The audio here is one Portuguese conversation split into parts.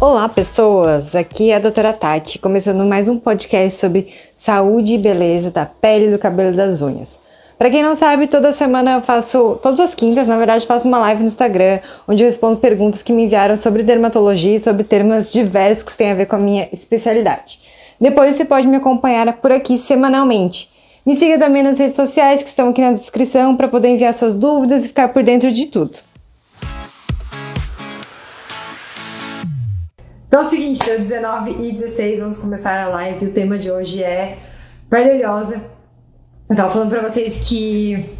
Olá, pessoas! Aqui é a doutora Tati, começando mais um podcast sobre saúde e beleza da pele, do cabelo e das unhas. Para quem não sabe, toda semana eu faço, todas as quintas, na verdade, faço uma live no Instagram, onde eu respondo perguntas que me enviaram sobre dermatologia e sobre temas diversos que têm a ver com a minha especialidade. Depois você pode me acompanhar por aqui semanalmente. Me siga também nas redes sociais que estão aqui na descrição para poder enviar suas dúvidas e ficar por dentro de tudo. Então é o seguinte, dia 19 e 16 vamos começar a live. O tema de hoje é pele oleosa. Eu tava falando pra vocês que,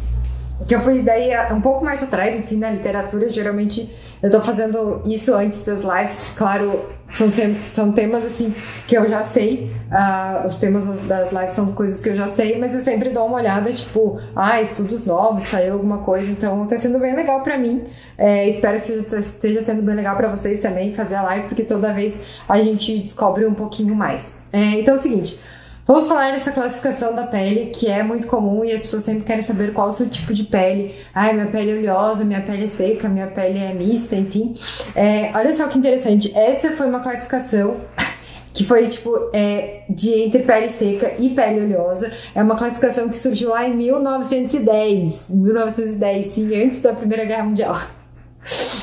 que eu fui daí um pouco mais atrás, enfim, na literatura. Geralmente eu tô fazendo isso antes das lives. Claro, são, são temas assim que eu já sei. Uh, os temas das lives são coisas que eu já sei, mas eu sempre dou uma olhada, tipo, ah, estudos novos, saiu alguma coisa, então tá sendo bem legal para mim. É, espero que esteja sendo bem legal para vocês também fazer a live, porque toda vez a gente descobre um pouquinho mais. É, então é o seguinte. Vamos falar dessa classificação da pele, que é muito comum e as pessoas sempre querem saber qual é o seu tipo de pele. Ai, minha pele é oleosa, minha pele é seca, minha pele é mista, enfim. É, olha só que interessante, essa foi uma classificação que foi tipo é, de entre pele seca e pele oleosa. É uma classificação que surgiu lá em 1910, 1910, sim, antes da Primeira Guerra Mundial.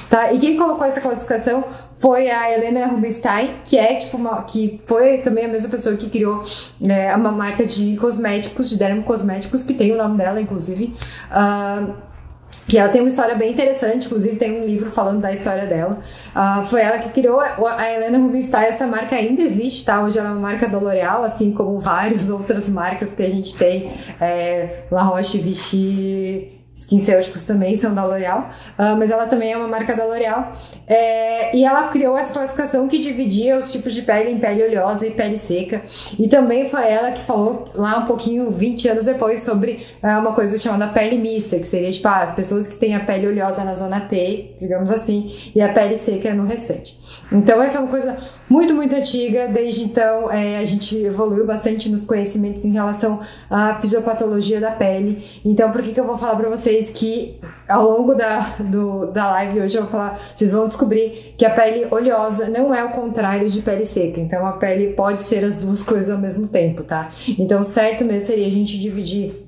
Tá? E quem colocou essa classificação foi a Helena Rubinstein, que é tipo uma, que foi também a mesma pessoa que criou é, uma marca de cosméticos, de dermocosméticos, que tem o nome dela, inclusive. Uh, que ela tem uma história bem interessante, inclusive tem um livro falando da história dela. Uh, foi ela que criou a Helena Rubinstein, essa marca ainda existe, tá? Hoje ela é uma marca da L'Oréal, assim como várias outras marcas que a gente tem, é, La Roche Vichy, SkinCeuticals também são da L'Oréal, uh, mas ela também é uma marca da L'Oréal. É, e ela criou essa classificação que dividia os tipos de pele em pele oleosa e pele seca. E também foi ela que falou lá um pouquinho, 20 anos depois, sobre uh, uma coisa chamada pele mista, que seria tipo, ah, pessoas que têm a pele oleosa na zona T, digamos assim, e a pele seca no restante. Então essa é uma coisa muito, muito antiga. Desde então, é, a gente evoluiu bastante nos conhecimentos em relação à fisiopatologia da pele. Então, por que, que eu vou falar para vocês que ao longo da, do, da live hoje eu vou falar, vocês vão descobrir que a pele oleosa não é o contrário de pele seca. Então, a pele pode ser as duas coisas ao mesmo tempo, tá? Então, certo mesmo seria a gente dividir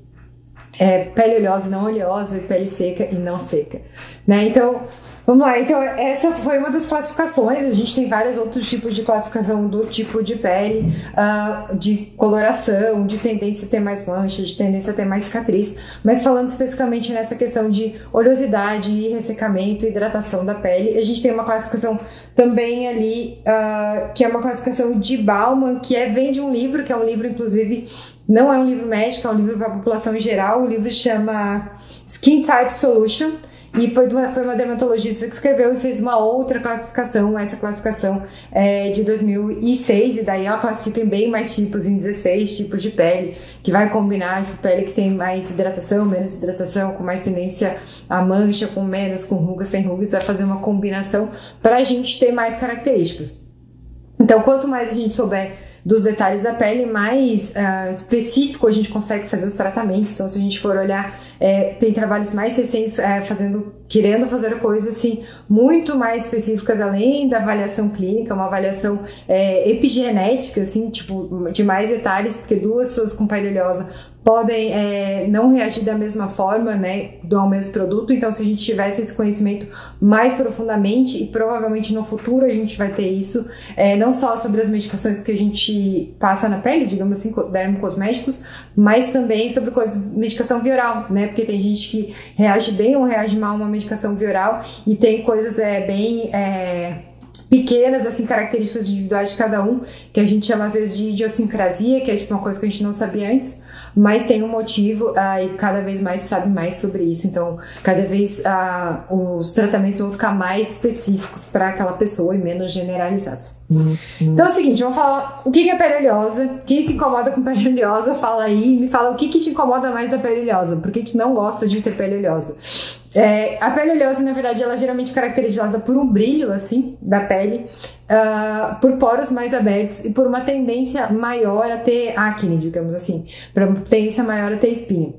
é, pele oleosa e não oleosa, pele seca e não seca, né? Então, Vamos lá, então essa foi uma das classificações. A gente tem vários outros tipos de classificação do tipo de pele, uh, de coloração, de tendência a ter mais mancha, de tendência a ter mais cicatriz. Mas falando especificamente nessa questão de oleosidade, ressecamento, hidratação da pele, a gente tem uma classificação também ali, uh, que é uma classificação de Bauman, que é, vem de um livro, que é um livro, inclusive, não é um livro médico, é um livro para a população em geral. O livro chama Skin Type Solution. E foi uma, foi uma dermatologista que escreveu e fez uma outra classificação, essa classificação é de 2006, e daí ela classifica em bem mais tipos, em 16 tipos de pele, que vai combinar tipo, pele que tem mais hidratação, menos hidratação, com mais tendência a mancha, com menos, com ruga, sem ruga, vai fazer uma combinação para a gente ter mais características. Então, quanto mais a gente souber dos detalhes da pele, mais uh, específico a gente consegue fazer os tratamentos. Então, se a gente for olhar, é, tem trabalhos mais recentes é, fazendo, querendo fazer coisas assim muito mais específicas além da avaliação clínica, uma avaliação é, epigenética, assim, tipo de mais detalhes, porque duas pessoas com pele podem é, não reagir da mesma forma, né, do mesmo produto. Então, se a gente tivesse esse conhecimento mais profundamente, e provavelmente no futuro a gente vai ter isso, é, não só sobre as medicações que a gente passa na pele, digamos assim, dermocosméticos, mas também sobre coisas, medicação via oral, né, porque tem gente que reage bem ou reage mal a uma medicação via oral, e tem coisas é, bem é, pequenas, assim, características individuais de cada um, que a gente chama às vezes de idiosincrasia, que é tipo uma coisa que a gente não sabia antes, mas tem um motivo uh, e cada vez mais sabe mais sobre isso. Então, cada vez uh, os tratamentos vão ficar mais específicos para aquela pessoa e menos generalizados. Uhum. Então é o seguinte, vamos falar o que é pele oleosa. Quem se incomoda com pele oleosa, fala aí, me fala o que, que te incomoda mais da pele oleosa, por que, que não gosta de ter pele oleosa. É, a pele oleosa, na verdade, ela é geralmente caracterizada por um brilho, assim, da pele, uh, por poros mais abertos e por uma tendência maior a ter acne, digamos assim, por uma tendência maior a ter espinha.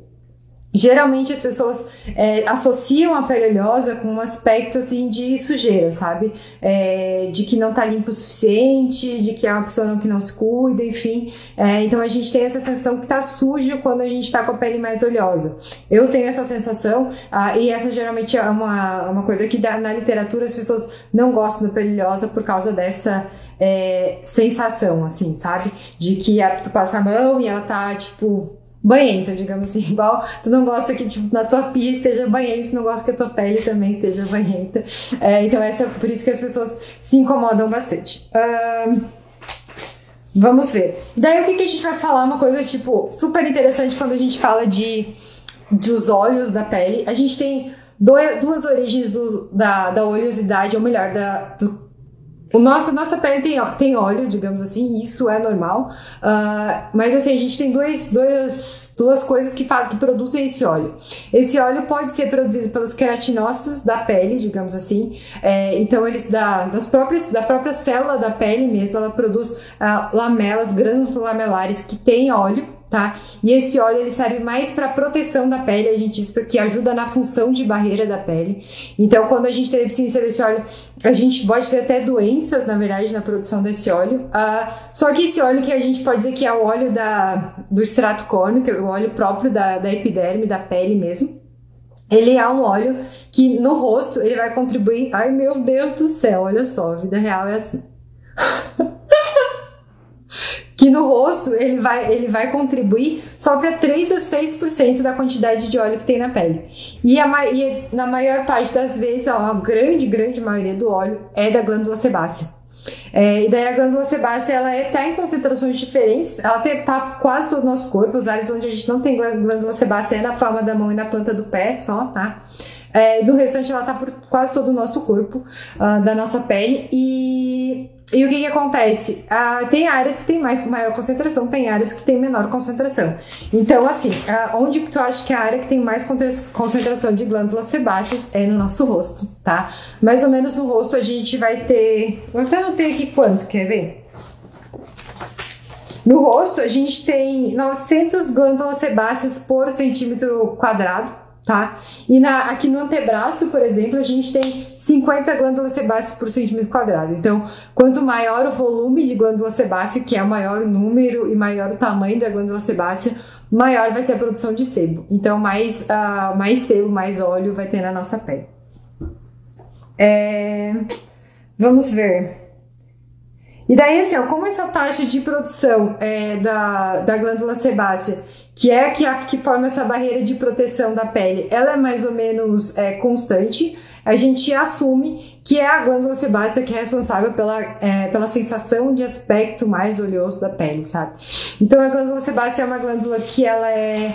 Geralmente as pessoas é, associam a pele oleosa com um aspecto assim de sujeira, sabe? É, de que não tá limpo o suficiente, de que é uma pessoa que não se cuida, enfim. É, então a gente tem essa sensação que tá sujo quando a gente tá com a pele mais oleosa. Eu tenho essa sensação, ah, e essa geralmente é uma, uma coisa que dá, na literatura as pessoas não gostam da pele oleosa por causa dessa é, sensação, assim, sabe? De que a, tu passa a mão e ela tá, tipo, banhenta, digamos assim, igual tu não gosta que tipo, na tua pia esteja banhenta, tu não gosta que a tua pele também esteja banhenta. É, então essa, por isso que as pessoas se incomodam bastante. Vamos ver. Daí o que, que a gente vai falar? Uma coisa tipo super interessante quando a gente fala de dos olhos da pele. A gente tem dois, duas origens do, da, da oleosidade, ou melhor, da, do o nosso, nossa pele tem, tem óleo, digamos assim, isso é normal. Uh, mas assim, a gente tem dois, dois, duas coisas que fazem, que produzem esse óleo. Esse óleo pode ser produzido pelos queratinócitos da pele, digamos assim. É, então, eles da, das próprias, da própria célula da pele mesmo, ela produz uh, lamelas, grânulos lamelares que têm óleo tá? E esse óleo ele serve mais para proteção da pele, a gente diz porque ajuda na função de barreira da pele. Então, quando a gente tem deficiência desse óleo, a gente pode ter até doenças, na verdade, na produção desse óleo. Uh, só que esse óleo que a gente pode dizer que é o óleo da, do extrato córneo, que é o óleo próprio da, da epiderme, da pele mesmo. Ele é um óleo que no rosto ele vai contribuir. Ai meu Deus do céu, olha só, a vida real é assim. que no rosto ele vai, ele vai contribuir só para 3 a 6% da quantidade de óleo que tem na pele. E, a, e na maior parte das vezes, a grande, grande maioria do óleo é da glândula sebácea. É, e daí a glândula sebácea ela está é, em concentrações diferentes, ela está quase todo o nosso corpo, os áreas onde a gente não tem glândula sebácea é na palma da mão e na planta do pé só, tá? É, do restante ela está por quase todo o nosso corpo, uh, da nossa pele, e e o que, que acontece? Ah, tem áreas que tem mais, maior concentração, tem áreas que tem menor concentração. Então, assim, ah, onde que tu acha que a área que tem mais concentração de glândulas sebáceas é no nosso rosto, tá? Mais ou menos no rosto a gente vai ter. Eu até não tenho aqui quanto, quer ver? No rosto a gente tem 900 glândulas sebáceas por centímetro quadrado tá? E na, aqui no antebraço, por exemplo, a gente tem 50 glândulas sebáceas por centímetro quadrado. Então, quanto maior o volume de glândula sebácea, que é o maior número e maior o tamanho da glândula sebácea, maior vai ser a produção de sebo. Então, mais, uh, mais sebo, mais óleo vai ter na nossa pele. É... Vamos ver. E daí, assim, ó, como essa taxa de produção é, da, da glândula sebácea, que é que, a que forma essa barreira de proteção da pele, ela é mais ou menos é, constante, a gente assume que é a glândula sebácea que é responsável pela, é, pela sensação de aspecto mais oleoso da pele, sabe? Então, a glândula sebácea é uma glândula que ela é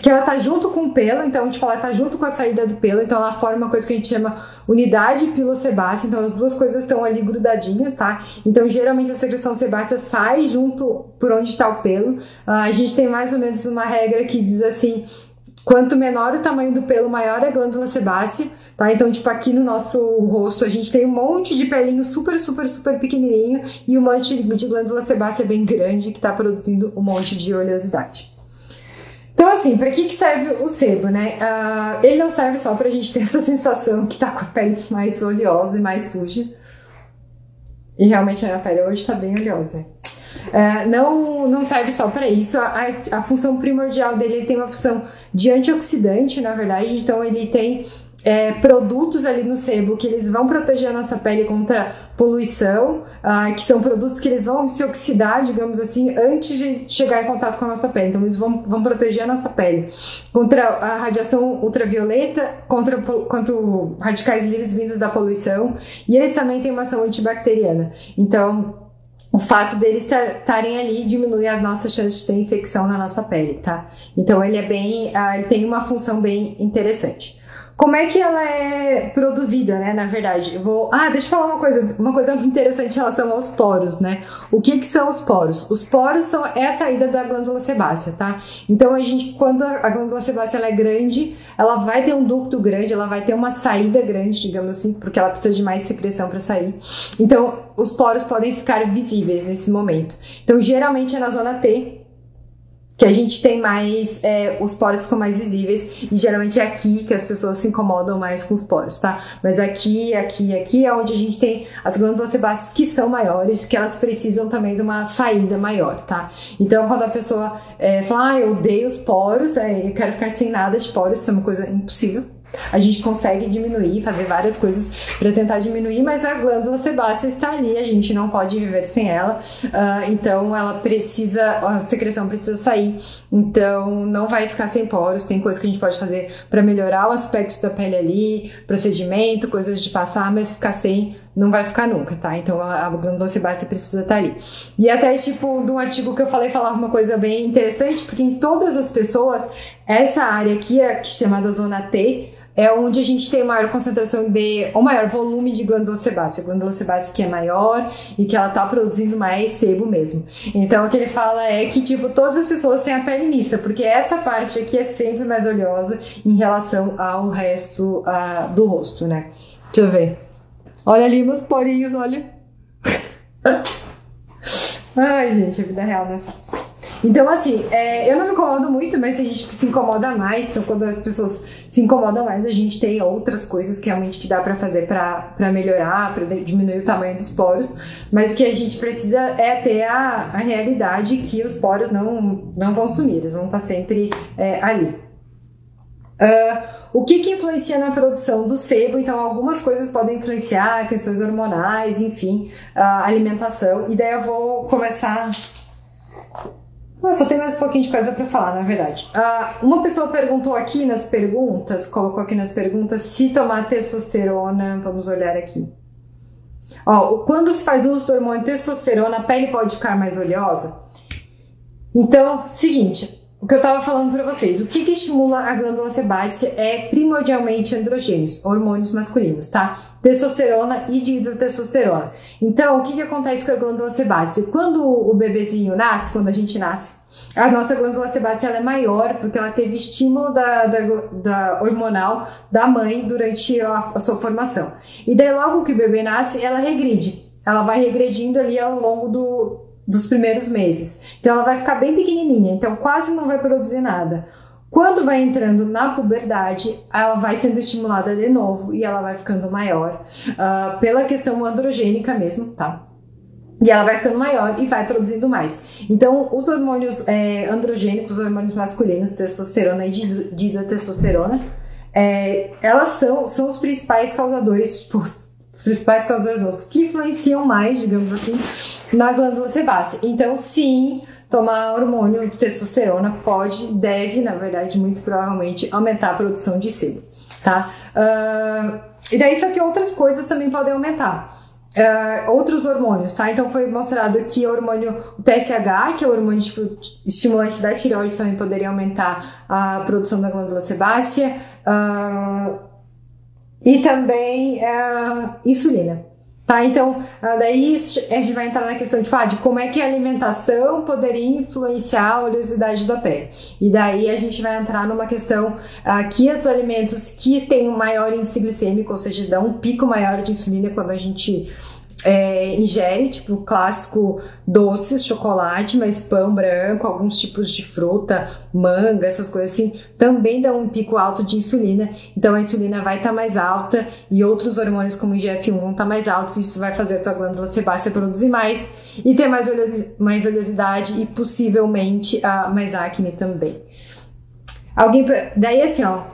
que ela tá junto com o pelo, então, tipo, ela tá junto com a saída do pelo, então ela forma uma coisa que a gente chama unidade pilosebácea, então as duas coisas estão ali grudadinhas, tá? Então, geralmente a secreção sebácea sai junto por onde está o pelo. Uh, a gente tem mais ou menos uma regra que diz assim, Quanto menor o tamanho do pelo, maior é a glândula sebácea, tá? Então, tipo, aqui no nosso rosto a gente tem um monte de pelinho super, super, super pequenininho e um monte de glândula sebácea bem grande que tá produzindo um monte de oleosidade. Então, assim, para que, que serve o sebo, né? Uh, ele não serve só pra gente ter essa sensação que tá com a pele mais oleosa e mais suja. E realmente a minha pele hoje tá bem oleosa. Uh, não, não serve só para isso. A, a, a, função primordial dele ele tem uma função de antioxidante, na verdade. Então, ele tem é, produtos ali no sebo que eles vão proteger a nossa pele contra poluição, ah, que são produtos que eles vão se oxidar, digamos assim, antes de chegar em contato com a nossa pele. Então, eles vão, vão proteger a nossa pele contra a radiação ultravioleta, contra, contra radicais livres vindos da poluição, e eles também têm uma ação antibacteriana. Então, o fato deles estarem ali diminui a nossa chance de ter infecção na nossa pele, tá? Então ele é bem, ah, ele tem uma função bem interessante. Como é que ela é produzida, né? Na verdade, eu vou. Ah, deixa eu falar uma coisa, uma coisa muito interessante em relação aos poros, né? O que que são os poros? Os poros são é a saída da glândula sebácea, tá? Então a gente, quando a glândula sebácea é grande, ela vai ter um ducto grande, ela vai ter uma saída grande, digamos assim, porque ela precisa de mais secreção para sair. Então os poros podem ficar visíveis nesse momento. Então geralmente é na zona T que a gente tem mais, é, os poros ficam mais visíveis, e geralmente é aqui que as pessoas se incomodam mais com os poros, tá? Mas aqui, aqui, aqui é onde a gente tem as glândulas sebáceas que são maiores, que elas precisam também de uma saída maior, tá? Então, quando a pessoa é, fala, ah, eu odeio os poros, é, eu quero ficar sem nada de poros, isso é uma coisa impossível, a gente consegue diminuir, fazer várias coisas para tentar diminuir, mas a glândula sebácea está ali, a gente não pode viver sem ela, uh, então ela precisa, a secreção precisa sair, então não vai ficar sem poros. Tem coisas que a gente pode fazer para melhorar o aspecto da pele ali, procedimento, coisas de passar, mas ficar sem não vai ficar nunca, tá? Então a, a glândula sebácea precisa estar tá ali. E até, tipo, de um artigo que eu falei, falava uma coisa bem interessante, porque em todas as pessoas, essa área aqui, é chamada zona T, é onde a gente tem maior concentração de, ou maior volume de glândula sebácea. Glândula sebácea que é maior e que ela tá produzindo mais sebo mesmo. Então o que ele fala é que, tipo, todas as pessoas têm a pele mista, porque essa parte aqui é sempre mais oleosa em relação ao resto uh, do rosto, né? Deixa eu ver. Olha ali meus porinhos, olha. Ai, gente, a vida real não é fácil. Então, assim, é, eu não me incomodo muito, mas tem gente que se incomoda mais. Então, quando as pessoas se incomodam mais, a gente tem outras coisas que realmente que dá para fazer para melhorar, para diminuir o tamanho dos poros. Mas o que a gente precisa é ter a, a realidade que os poros não, não vão sumir, eles vão estar sempre é, ali. Uh, o que, que influencia na produção do sebo? Então, algumas coisas podem influenciar, questões hormonais, enfim, uh, alimentação. E daí eu vou começar ah, só tem mais um pouquinho de coisa para falar, na verdade. Ah, uma pessoa perguntou aqui nas perguntas, colocou aqui nas perguntas, se tomar testosterona, vamos olhar aqui. Ó, quando se faz uso do hormônio testosterona, a pele pode ficar mais oleosa? Então, seguinte, o que eu estava falando para vocês, o que, que, estimula a glândula sebácea é primordialmente androgênios, hormônios masculinos, tá? Testosterona e dihidrotestosterona. Então, o que, que acontece com a glândula sebácea? Quando o bebezinho nasce, quando a gente nasce, a nossa glândula sebácea é maior porque ela teve estímulo da, da, da hormonal da mãe durante a, a sua formação. E daí, logo que o bebê nasce, ela regride. Ela vai regredindo ali ao longo do, dos primeiros meses. Então ela vai ficar bem pequenininha, então quase não vai produzir nada. Quando vai entrando na puberdade, ela vai sendo estimulada de novo e ela vai ficando maior, uh, pela questão androgênica mesmo, tá? E ela vai ficando maior e vai produzindo mais. Então, os hormônios é, androgênicos, os hormônios masculinos, testosterona e dihidrotestosterona, é, elas são, são os principais causadores, tipo, os principais causadores que influenciam mais, digamos assim, na glândula sebácea. Então, sim, tomar hormônio de testosterona pode, deve, na verdade, muito provavelmente, aumentar a produção de sebo, tá? Uh, e daí, só que outras coisas também podem aumentar. Uh, outros hormônios, tá? Então foi mostrado que o hormônio TSH, que é o hormônio tipo, estimulante da tireoide, também poderia aumentar a produção da glândula sebácea. Uh, e também uh, insulina. Tá, então, uh, daí a gente vai entrar na questão de, ah, de como é que a alimentação poderia influenciar a oleosidade da pele. E daí a gente vai entrar numa questão uh, que os alimentos que têm um maior índice glicêmico, ou seja, dão um pico maior de insulina quando a gente é, ingere, tipo, clássico doces, chocolate, mas pão branco, alguns tipos de fruta, manga, essas coisas assim, também dão um pico alto de insulina. Então a insulina vai estar tá mais alta e outros hormônios como o IGF-1 vão estar tá mais altos. Isso vai fazer a tua glândula sebácea produzir mais e ter mais, mais oleosidade e possivelmente uh, mais acne também. Alguém, daí assim, ó,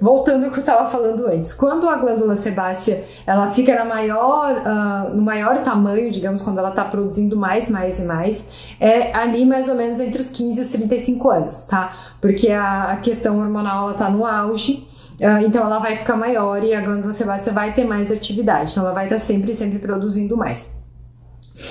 voltando ao que eu estava falando antes, quando a glândula sebácea ela fica na maior, uh, no maior tamanho, digamos, quando ela está produzindo mais, mais e mais, é ali mais ou menos entre os 15 e os 35 anos, tá? Porque a, a questão hormonal está no auge. Uh, então ela vai ficar maior e a glândula sebácea vai ter mais atividade, então ela vai estar tá sempre, sempre produzindo mais.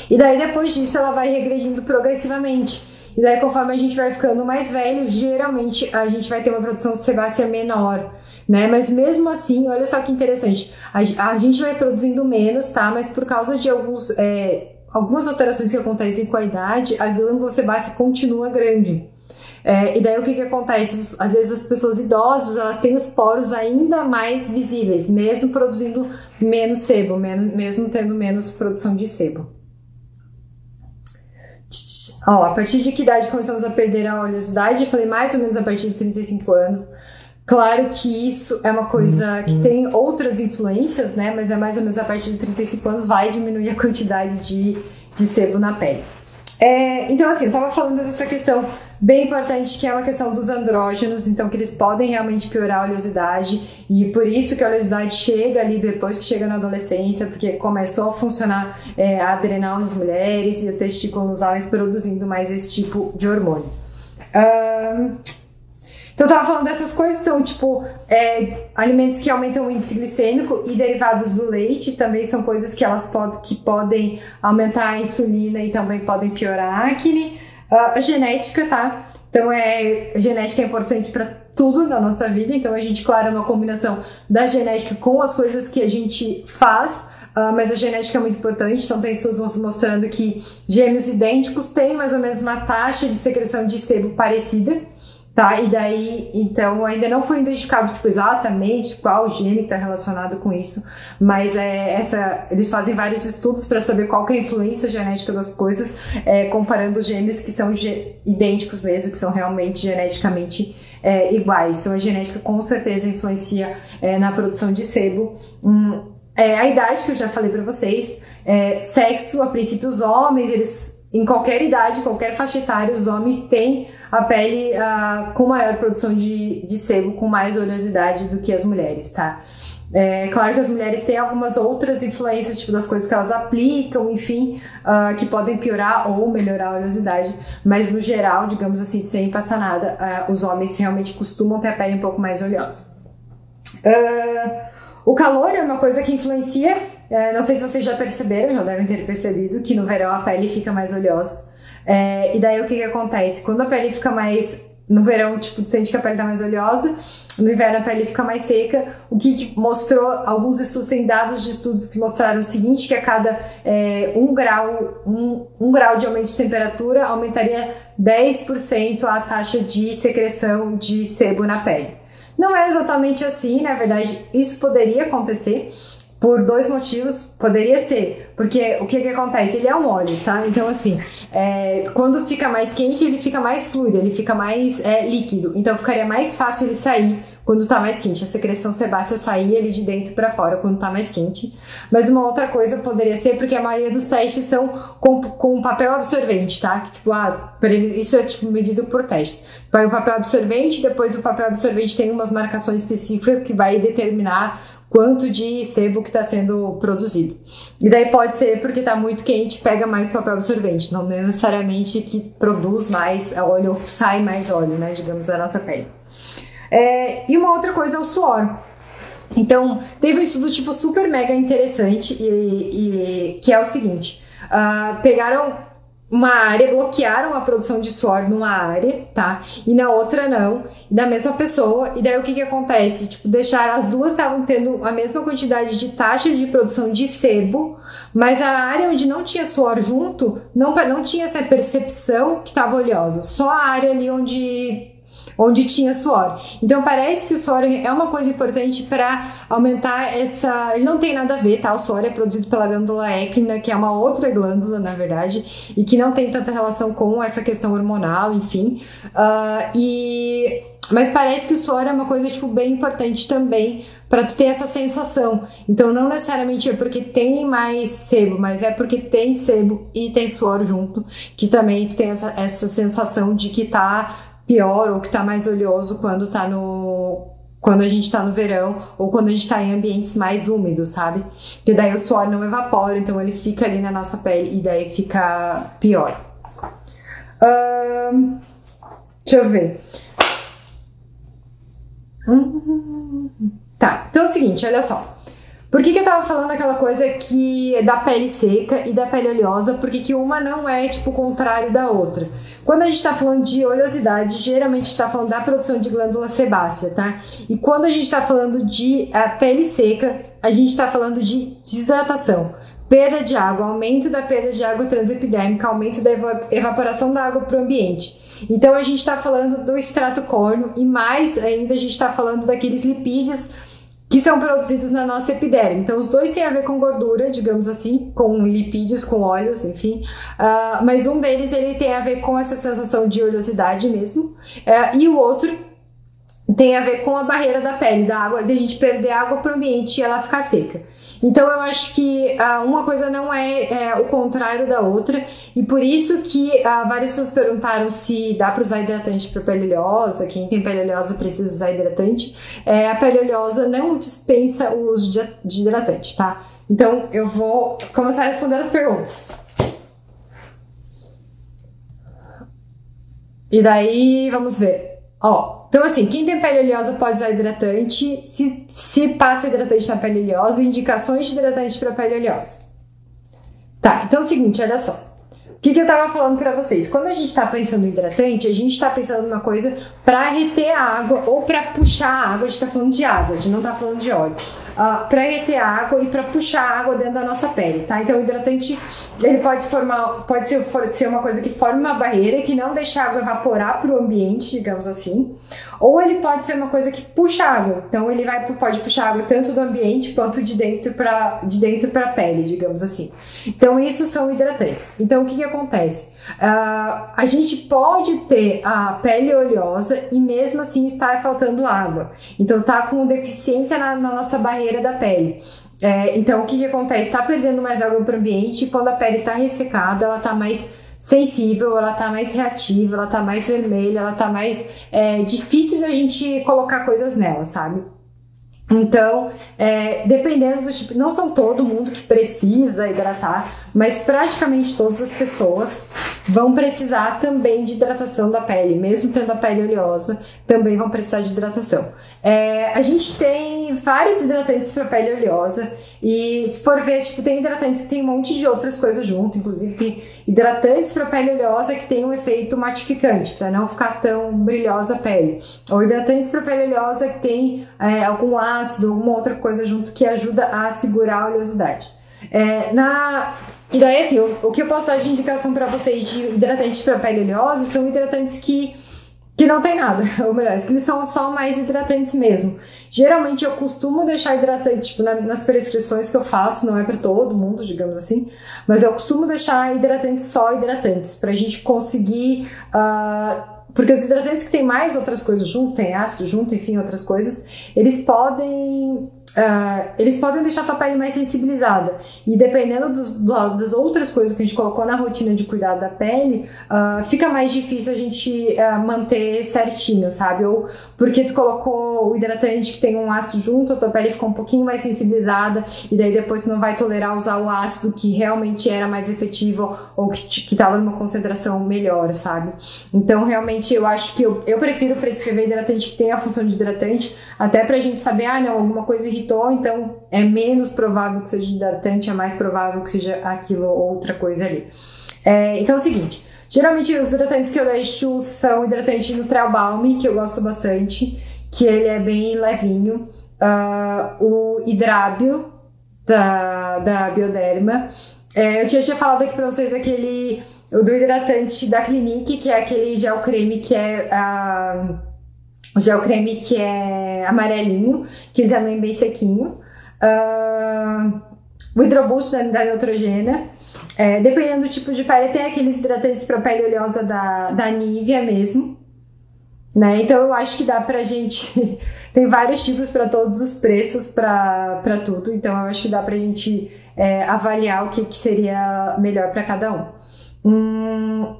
E daí depois disso ela vai regredindo progressivamente. E daí, conforme a gente vai ficando mais velho, geralmente a gente vai ter uma produção sebácea menor, né? Mas mesmo assim, olha só que interessante, a, a gente vai produzindo menos, tá? Mas por causa de alguns, é, algumas alterações que acontecem com a idade, a glândula sebácea continua grande. É, e daí o que, que acontece? Às vezes as pessoas idosas elas têm os poros ainda mais visíveis, mesmo produzindo menos sebo, mesmo tendo menos produção de sebo. Ó, a partir de que idade começamos a perder a oleosidade? Eu falei mais ou menos a partir de 35 anos. Claro que isso é uma coisa que tem outras influências, né? Mas é mais ou menos a partir de 35 anos vai diminuir a quantidade de, de sebo na pele. É, então, assim, eu tava falando dessa questão bem importante que é uma questão dos andrógenos, então que eles podem realmente piorar a oleosidade e por isso que a oleosidade chega ali depois que chega na adolescência, porque começou a funcionar é, a adrenal nas mulheres e o testículo nos homens produzindo mais esse tipo de hormônio. Um, então, eu tava falando dessas coisas, então, tipo, é, alimentos que aumentam o índice glicêmico e derivados do leite também são coisas que elas pod que podem aumentar a insulina e também podem piorar a acne. Uh, a genética, tá? Então, é, genética é importante para tudo na nossa vida, então a gente, claro, é uma combinação da genética com as coisas que a gente faz, Uh, mas a genética é muito importante, então tem estudos mostrando que gêmeos idênticos têm mais ou menos uma taxa de secreção de sebo parecida. Tá? E daí, então, ainda não foi identificado tipo, exatamente qual gene está relacionado com isso, mas é, essa, eles fazem vários estudos para saber qual é a influência genética das coisas, é, comparando gêmeos que são idênticos mesmo, que são realmente geneticamente é, iguais. Então, a genética com certeza influencia é, na produção de sebo. Hum, é, a idade que eu já falei para vocês, é, sexo, a princípio, os homens, eles em qualquer idade, qualquer faixa etária, os homens têm a pele uh, com maior produção de, de sebo, com mais oleosidade do que as mulheres, tá? É claro que as mulheres têm algumas outras influências, tipo das coisas que elas aplicam, enfim, uh, que podem piorar ou melhorar a oleosidade, mas no geral, digamos assim, sem passar nada, uh, os homens realmente costumam ter a pele um pouco mais oleosa. Uh, o calor é uma coisa que influencia, é, não sei se vocês já perceberam, já devem ter percebido, que no verão a pele fica mais oleosa. É, e daí o que, que acontece? Quando a pele fica mais. No verão, tipo, sente que a pele tá mais oleosa, no inverno a pele fica mais seca. O que, mostrou, alguns estudos, tem dados de estudos que mostraram o seguinte, que a cada é, um, grau, um, um grau de aumento de temperatura aumentaria 10% a taxa de secreção de sebo na pele. Não é exatamente assim, na verdade, isso poderia acontecer, por dois motivos. Poderia ser, porque o que, que acontece? Ele é um óleo, tá? Então, assim, é, quando fica mais quente, ele fica mais fluido, ele fica mais é, líquido. Então, ficaria mais fácil ele sair quando tá mais quente. A secreção sebácea sair ali de dentro para fora quando tá mais quente. Mas uma outra coisa poderia ser porque a maioria dos testes são com, com papel absorvente, tá? Que, tipo, ah, eles, isso é tipo medido por teste. Vai o papel absorvente, depois o papel absorvente tem umas marcações específicas que vai determinar quanto de sebo que está sendo produzido. E daí pode ser porque está muito quente, pega mais papel absorvente, não necessariamente que produz mais óleo ou sai mais óleo, né, digamos, da nossa pele. É, e uma outra coisa é o suor. Então, teve um estudo tipo super mega interessante e, e que é o seguinte: uh, pegaram uma área, bloquearam a produção de suor numa área, tá? E na outra não, e da mesma pessoa. E daí o que que acontece? Tipo, deixar as duas estavam tendo a mesma quantidade de taxa de produção de sebo, mas a área onde não tinha suor junto, não, não tinha essa percepção que estava oleosa. Só a área ali onde onde tinha suor. Então parece que o suor é uma coisa importante para aumentar essa. Ele não tem nada a ver, tá? O suor é produzido pela glândula écrina, que é uma outra glândula, na verdade, e que não tem tanta relação com essa questão hormonal, enfim. Uh, e mas parece que o suor é uma coisa, tipo, bem importante também para tu ter essa sensação. Então, não necessariamente é porque tem mais sebo, mas é porque tem sebo e tem suor junto, que também tu tem essa, essa sensação de que tá pior ou que tá mais oleoso quando tá no quando a gente tá no verão ou quando a gente tá em ambientes mais úmidos, sabe? Que daí o suor não evapora, então ele fica ali na nossa pele e daí fica pior. Uh, deixa eu ver. Tá, então é o seguinte, olha só. Por que, que eu tava falando aquela coisa que é da pele seca e da pele oleosa? Porque que uma não é, tipo, o contrário da outra. Quando a gente tá falando de oleosidade, geralmente está falando da produção de glândula sebácea, tá? E quando a gente tá falando de uh, pele seca, a gente está falando de desidratação. Perda de água, aumento da perda de água transepidérmica, aumento da evaporação da água para o ambiente. Então a gente está falando do extrato córneo e mais ainda a gente está falando daqueles lipídios que são produzidos na nossa epiderme. Então, os dois têm a ver com gordura, digamos assim, com lipídios, com óleos, enfim. Uh, mas um deles ele tem a ver com essa sensação de oleosidade mesmo, uh, e o outro tem a ver com a barreira da pele, da água, de a gente perder água para o ambiente e ela ficar seca. Então eu acho que uh, uma coisa não é, é, o contrário da outra e por isso que uh, várias pessoas perguntaram se dá para usar hidratante para pele oleosa, quem tem pele oleosa precisa usar hidratante. É, a pele oleosa não dispensa o uso de hidratante, tá? Então eu vou começar a responder as perguntas. E daí, vamos ver. Ó, então assim, quem tem pele oleosa pode usar hidratante. Se, se passa hidratante na pele oleosa, indicações de hidratante para pele oleosa. Tá, então é o seguinte, olha só. O que, que eu tava falando para vocês? Quando a gente tá pensando em hidratante, a gente tá pensando numa coisa para reter a água ou para puxar a água. A gente tá falando de água, a gente não tá falando de óleo uh, ah, para reter água e para puxar água dentro da nossa pele, tá? Então o hidratante ele pode formar, pode ser, ser uma coisa que forma uma barreira que não deixa a água evaporar para o ambiente, digamos assim, ou ele pode ser uma coisa que puxa água. Então ele vai pode puxar água tanto do ambiente quanto de dentro para de dentro para a pele, digamos assim. Então isso são hidratantes. Então o que que acontece? Uh, a gente pode ter a pele oleosa e mesmo assim estar faltando água. Então tá com deficiência na, na nossa barreira da pele. É, então o que, que acontece? Está perdendo mais água para o ambiente e quando a pele está ressecada, ela está mais sensível, ela tá mais reativa, ela tá mais vermelha, ela tá mais é, difícil de a gente colocar coisas nela, sabe? Então, é, dependendo do tipo, não são todo mundo que precisa hidratar, mas praticamente todas as pessoas vão precisar também de hidratação da pele, mesmo tendo a pele oleosa, também vão precisar de hidratação. É, a gente tem vários hidratantes para pele oleosa. E se for ver, tipo, tem hidratantes que tem um monte de outras coisas junto, inclusive tem hidratantes para pele oleosa que tem um efeito matificante, para não ficar tão brilhosa a pele, ou hidratantes para pele oleosa que tem é, algum ácido, alguma outra coisa junto que ajuda a segurar a oleosidade. É, na e daí, assim, o, o, que eu posso dar de indicação para vocês de hidratantes para pele oleosa são hidratantes que, que não tem nada, ou melhor, que eles são só mais hidratantes mesmo. Geralmente eu costumo deixar hidratante, tipo, na, nas prescrições que eu faço, não é para todo mundo, digamos assim, mas eu costumo deixar hidratantes só hidratantes, pra gente conseguir. Uh, porque os hidratantes que tem mais outras coisas junto, tem ácido junto, enfim, outras coisas, eles podem Uh, eles podem deixar a tua pele mais sensibilizada. E dependendo dos, das outras coisas que a gente colocou na rotina de cuidar da pele, uh, fica mais difícil a gente uh, manter certinho, sabe? Ou porque tu colocou o hidratante que tem um ácido junto, a tua pele ficou um pouquinho mais sensibilizada, e daí depois tu não vai tolerar usar o ácido que realmente era mais efetivo ou que, que tava numa concentração melhor, sabe? Então, realmente, eu acho que eu, eu prefiro prescrever hidratante que tem a função de hidratante, até pra gente saber, ah, não, alguma coisa irritante irritou, então é menos provável que seja hidratante, é mais provável que seja aquilo ou outra coisa ali. É, então é o seguinte, geralmente os hidratantes que eu deixo são hidratante Neutral Balm, que eu gosto bastante, que ele é bem levinho, uh, o Hidrábio da, da Bioderma, é, eu tinha, tinha falado aqui pra vocês aquele, o do hidratante da Clinique, que é aquele gel creme que é... Uh, o gel creme que é amarelinho, que ele também é bem sequinho. Uh, o hidroboost da, da Neutrogena. É, dependendo do tipo de pele, tem aqueles hidratantes para pele oleosa da, da Nivea mesmo. Né? Então eu acho que dá pra gente. tem vários tipos para todos os preços, para tudo. Então eu acho que dá pra gente é, avaliar o que, que seria melhor para cada um. Hum,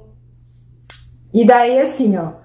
e daí, assim, ó.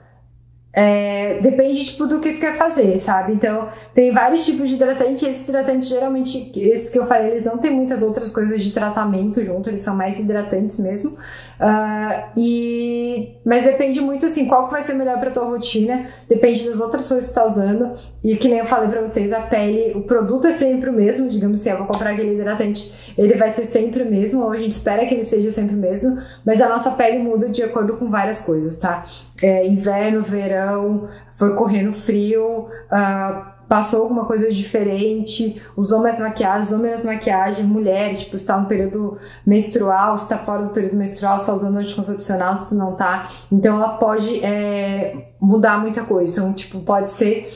É, depende tipo, do que tu quer fazer, sabe? Então, tem vários tipos de hidratante. Esses hidratantes, geralmente, esses que eu falei, eles não tem muitas outras coisas de tratamento junto, eles são mais hidratantes mesmo. Uh, e, mas depende muito, assim, qual que vai ser melhor pra tua rotina, depende das outras coisas que tu tá usando. E que nem eu falei pra vocês, a pele, o produto é sempre o mesmo, digamos assim, eu vou comprar aquele hidratante, ele vai ser sempre o mesmo, ou a gente espera que ele seja sempre o mesmo, mas a nossa pele muda de acordo com várias coisas, tá? É, inverno, verão, foi correndo frio, uh, passou alguma coisa diferente, usou mais maquiagem, usou menos maquiagem, mulheres, tipo, está no período menstrual, está fora do período menstrual, está usando anticoncepcional, se tu não tá. Então ela pode é, mudar muita coisa. Então, tipo, pode ser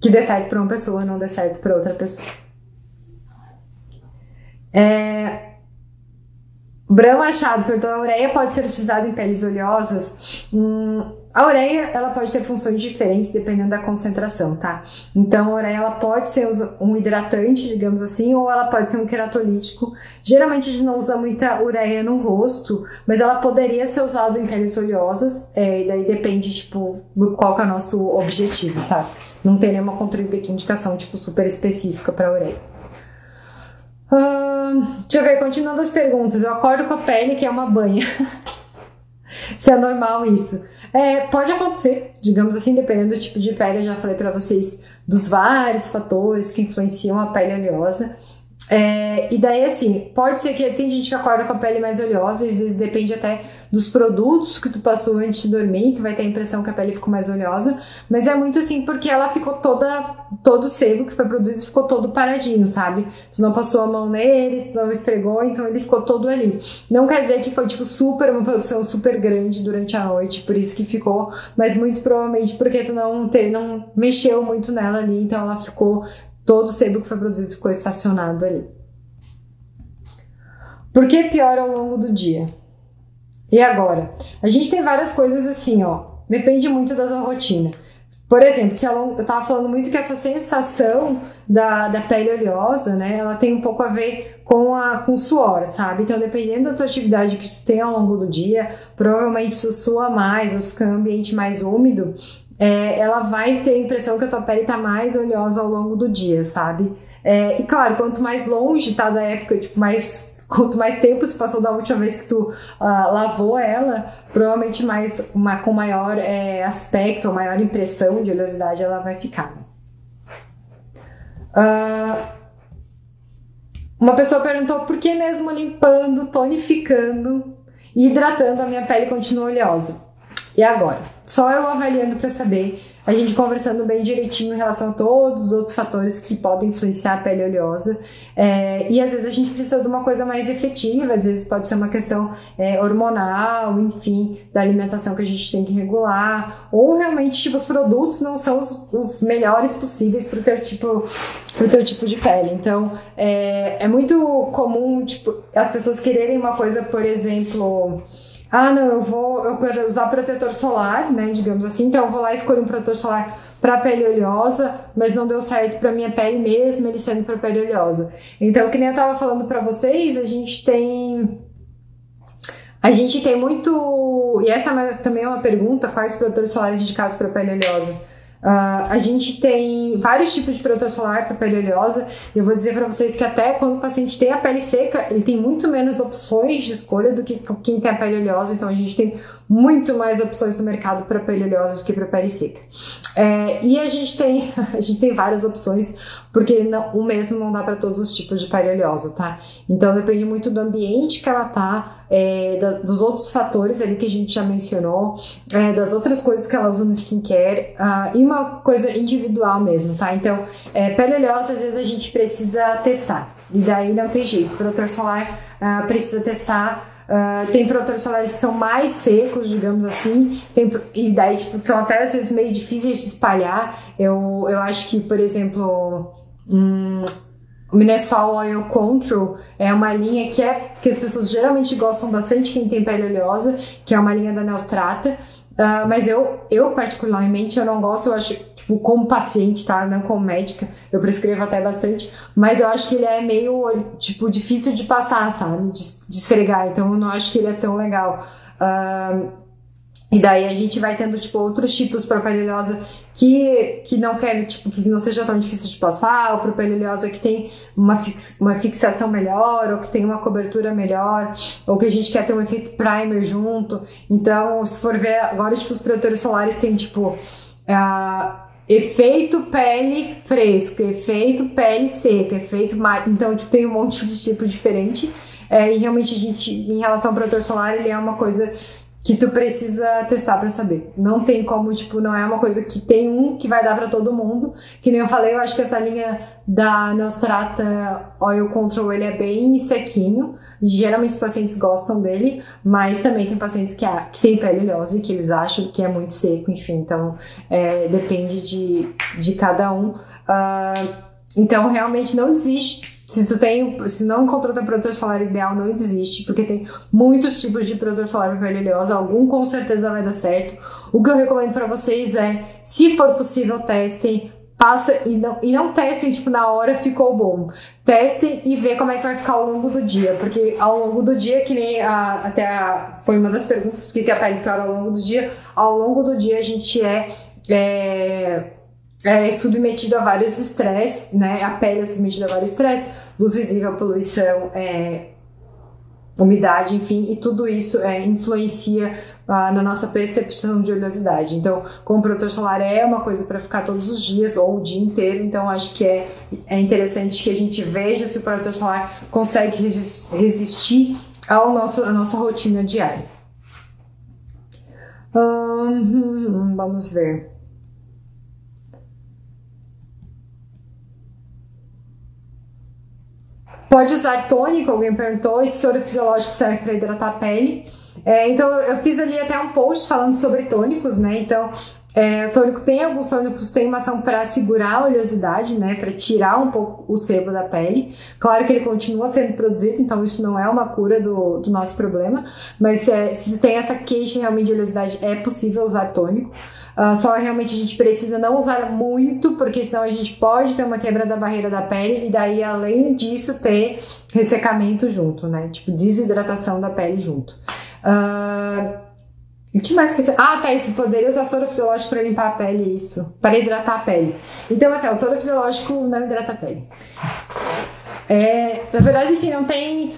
que dê certo para uma pessoa não dê certo para outra pessoa. É, Brão Machado perguntou: a ureia pode ser utilizada em peles oleosas? Hum, a ureia ela pode ter funções diferentes dependendo da concentração, tá? Então a ureia ela pode ser um hidratante, digamos assim, ou ela pode ser um queratolítico. Geralmente a gente não usa muita ureia no rosto, mas ela poderia ser usada em peles oleosas, é, e daí depende, tipo, do qual é o nosso objetivo, sabe? Não tem nenhuma contraindicação, tipo, super específica para ureia. Uh, deixa eu ver, continuando as perguntas. Eu acordo com a pele que é uma banha. Se é normal isso. É, pode acontecer, digamos assim, dependendo do tipo de pele. Eu já falei para vocês dos vários fatores que influenciam a pele oleosa. É, e daí, assim, pode ser que tem gente que acorda com a pele mais oleosa, às vezes depende até dos produtos que tu passou antes de dormir, que vai ter a impressão que a pele ficou mais oleosa, mas é muito assim porque ela ficou toda, todo o sebo que foi produzido ficou todo paradinho, sabe? Tu não passou a mão nele, tu não esfregou, então ele ficou todo ali. Não quer dizer que foi, tipo, super, uma produção super grande durante a noite, por isso que ficou, mas muito provavelmente porque tu não, te, não mexeu muito nela ali, então ela ficou todo sebo que foi produzido ficou estacionado ali. Por que piora ao longo do dia? E agora? A gente tem várias coisas assim, ó. Depende muito da tua rotina. Por exemplo, se eu tava falando muito que essa sensação da, da pele oleosa, né, ela tem um pouco a ver com a com suor, sabe? Então, dependendo da tua atividade que tu tem ao longo do dia, provavelmente se sua mais ou fica em um ambiente mais úmido, é, ela vai ter a impressão que a tua pele tá mais oleosa ao longo do dia, sabe? É, e claro, quanto mais longe tá da época, tipo, mais quanto mais tempo se passou da última vez que tu uh, lavou ela, provavelmente mais uma, com maior é, aspecto, ou maior impressão de oleosidade ela vai ficar. Uh, uma pessoa perguntou por que mesmo limpando, tonificando e hidratando a minha pele continua oleosa. E agora? Só eu avaliando para saber, a gente conversando bem direitinho em relação a todos os outros fatores que podem influenciar a pele oleosa. É, e às vezes a gente precisa de uma coisa mais efetiva, às vezes pode ser uma questão é, hormonal, enfim, da alimentação que a gente tem que regular, ou realmente tipo, os produtos não são os, os melhores possíveis para o teu tipo, pro teu tipo de pele. Então é, é muito comum tipo, as pessoas quererem uma coisa, por exemplo ah, não, eu vou eu quero usar protetor solar, né, digamos assim, então eu vou lá e escolho um protetor solar para pele oleosa, mas não deu certo para minha pele mesmo, ele sendo para pele oleosa. Então, que nem eu tava falando para vocês, a gente tem a gente tem muito, e essa é também é uma pergunta, quais protetores solares indicados para pele oleosa? Uh, a gente tem vários tipos de protetor solar para pele oleosa. Eu vou dizer para vocês que até quando o paciente tem a pele seca, ele tem muito menos opções de escolha do que quem tem a pele oleosa. Então a gente tem muito mais opções no mercado para pele oleosa do que para pele seca. É, e a gente tem a gente tem várias opções porque não, o mesmo não dá para todos os tipos de pele oleosa, tá? Então depende muito do ambiente que ela tá, é, da, dos outros fatores ali que a gente já mencionou, é, das outras coisas que ela usa no skincare uh, e uma coisa individual mesmo, tá? Então é, pele oleosa às vezes a gente precisa testar e daí não tem jeito. Protetor solar uh, precisa testar Uh, tem protetores solares que são mais secos, digamos assim, tem, e daí tipo, são até às vezes meio difíceis de espalhar. Eu, eu acho que, por exemplo, hum, o Minnesol Oil Control é uma linha que é que as pessoas geralmente gostam bastante quem tem pele oleosa, que é uma linha da Neostrata. Uh, mas eu, eu, particularmente, eu não gosto, eu acho, tipo, como paciente, tá? Não como médica, eu prescrevo até bastante, mas eu acho que ele é meio, tipo, difícil de passar, sabe? De, de esfregar, então eu não acho que ele é tão legal. Uh, e daí a gente vai tendo, tipo, outros tipos para pele oleosa que, que não quer, tipo, que não seja tão difícil de passar, ou para pele oleosa que tem uma, fix, uma fixação melhor, ou que tem uma cobertura melhor, ou que a gente quer ter um efeito primer junto. Então, se for ver, agora, tipo, os protetores solares têm, tipo, uh, efeito pele fresca, efeito pele seca, efeito mar... Então, tipo, tem um monte de tipo diferente. É, e realmente a gente, em relação ao protetor solar, ele é uma coisa que tu precisa testar para saber. Não tem como, tipo, não é uma coisa que tem um que vai dar para todo mundo. Que nem eu falei, eu acho que essa linha da Neostrata Oil Control, ele é bem sequinho. geralmente os pacientes gostam dele, mas também tem pacientes que, que têm pele oleosa e que eles acham que é muito seco, enfim, então é, depende de, de cada um. Uh, então, realmente não desiste. Se tu tem, se não encontrou teu produtor solar ideal, não desiste, porque tem muitos tipos de produtor solar pele oleosa, algum com certeza vai dar certo. O que eu recomendo para vocês é, se for possível, testem, passa e não, e não testem, tipo, na hora ficou bom. Testem e vê como é que vai ficar ao longo do dia, porque ao longo do dia, que nem a, até a, foi uma das perguntas, por que a pele piora ao longo do dia, ao longo do dia a gente é, é é submetido a vários estresses, né? A pele é submetida a vários estresses, luz visível, poluição, é, umidade, enfim, e tudo isso é, influencia ah, na nossa percepção de oleosidade. Então, como protetor solar é uma coisa para ficar todos os dias ou o dia inteiro, então acho que é, é interessante que a gente veja se o protetor solar consegue resistir ao nosso, à nossa rotina diária. Hum, vamos ver. Pode usar tônico, alguém perguntou, esse soro fisiológico serve para hidratar a pele. É, então eu fiz ali até um post falando sobre tônicos, né? Então é, tônico tem alguns tônicos tem uma ação para segurar a oleosidade, né? Para tirar um pouco o sebo da pele. Claro que ele continua sendo produzido, então isso não é uma cura do, do nosso problema. Mas é, se tem essa queixa realmente de oleosidade, é possível usar tônico. Uh, só realmente a gente precisa não usar muito, porque senão a gente pode ter uma quebra da barreira da pele e daí, além disso, ter ressecamento junto, né? Tipo, desidratação da pele junto. Uh, o que mais que Ah, tá, esse poderia usar soro fisiológico para limpar a pele, isso. Para hidratar a pele. Então, assim, o soro fisiológico não hidrata a pele. É, na verdade, assim, não tem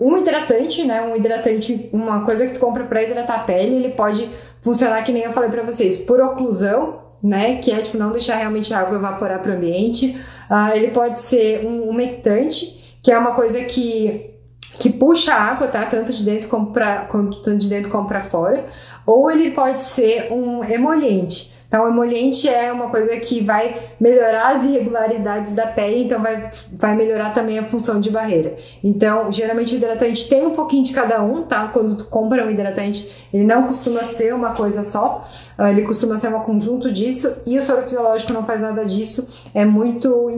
um hidratante, né? Um hidratante, uma coisa que tu compra para hidratar a pele, ele pode funcionar que nem eu falei para vocês, por oclusão, né? Que é tipo não deixar realmente a água evaporar para o ambiente. Uh, ele pode ser um umectante, que é uma coisa que que puxa a água, tá? Tanto de dentro como para tanto de dentro como para fora. Ou ele pode ser um emoliente então, o emoliente é uma coisa que vai melhorar as irregularidades da pele, então vai, vai melhorar também a função de barreira. Então, geralmente o hidratante tem um pouquinho de cada um, tá? Quando tu compra um hidratante, ele não costuma ser uma coisa só, ah, ele costuma ser um conjunto disso, e o soro fisiológico não faz nada disso, é muito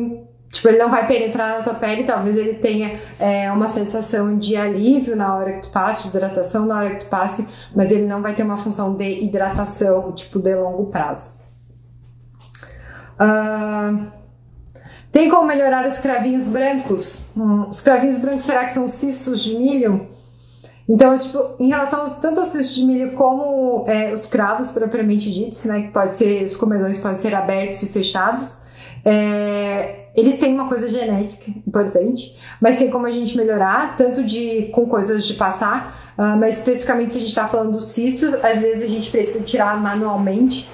Tipo, ele não vai penetrar na tua pele, talvez ele tenha é, uma sensação de alívio na hora que tu passe, de hidratação na hora que tu passe, mas ele não vai ter uma função de hidratação, tipo, de longo prazo. Uh, tem como melhorar os cravinhos brancos? Hum, os cravinhos brancos, será que são cistos de milho? Então, tipo, em relação tanto aos cistos de milho como é, os cravos propriamente ditos, né, que pode ser, os comedões podem ser abertos e fechados, é, eles têm uma coisa genética importante, mas tem como a gente melhorar, tanto de com coisas de passar, uh, mas especificamente se a gente está falando dos cistos, às vezes a gente precisa tirar manualmente,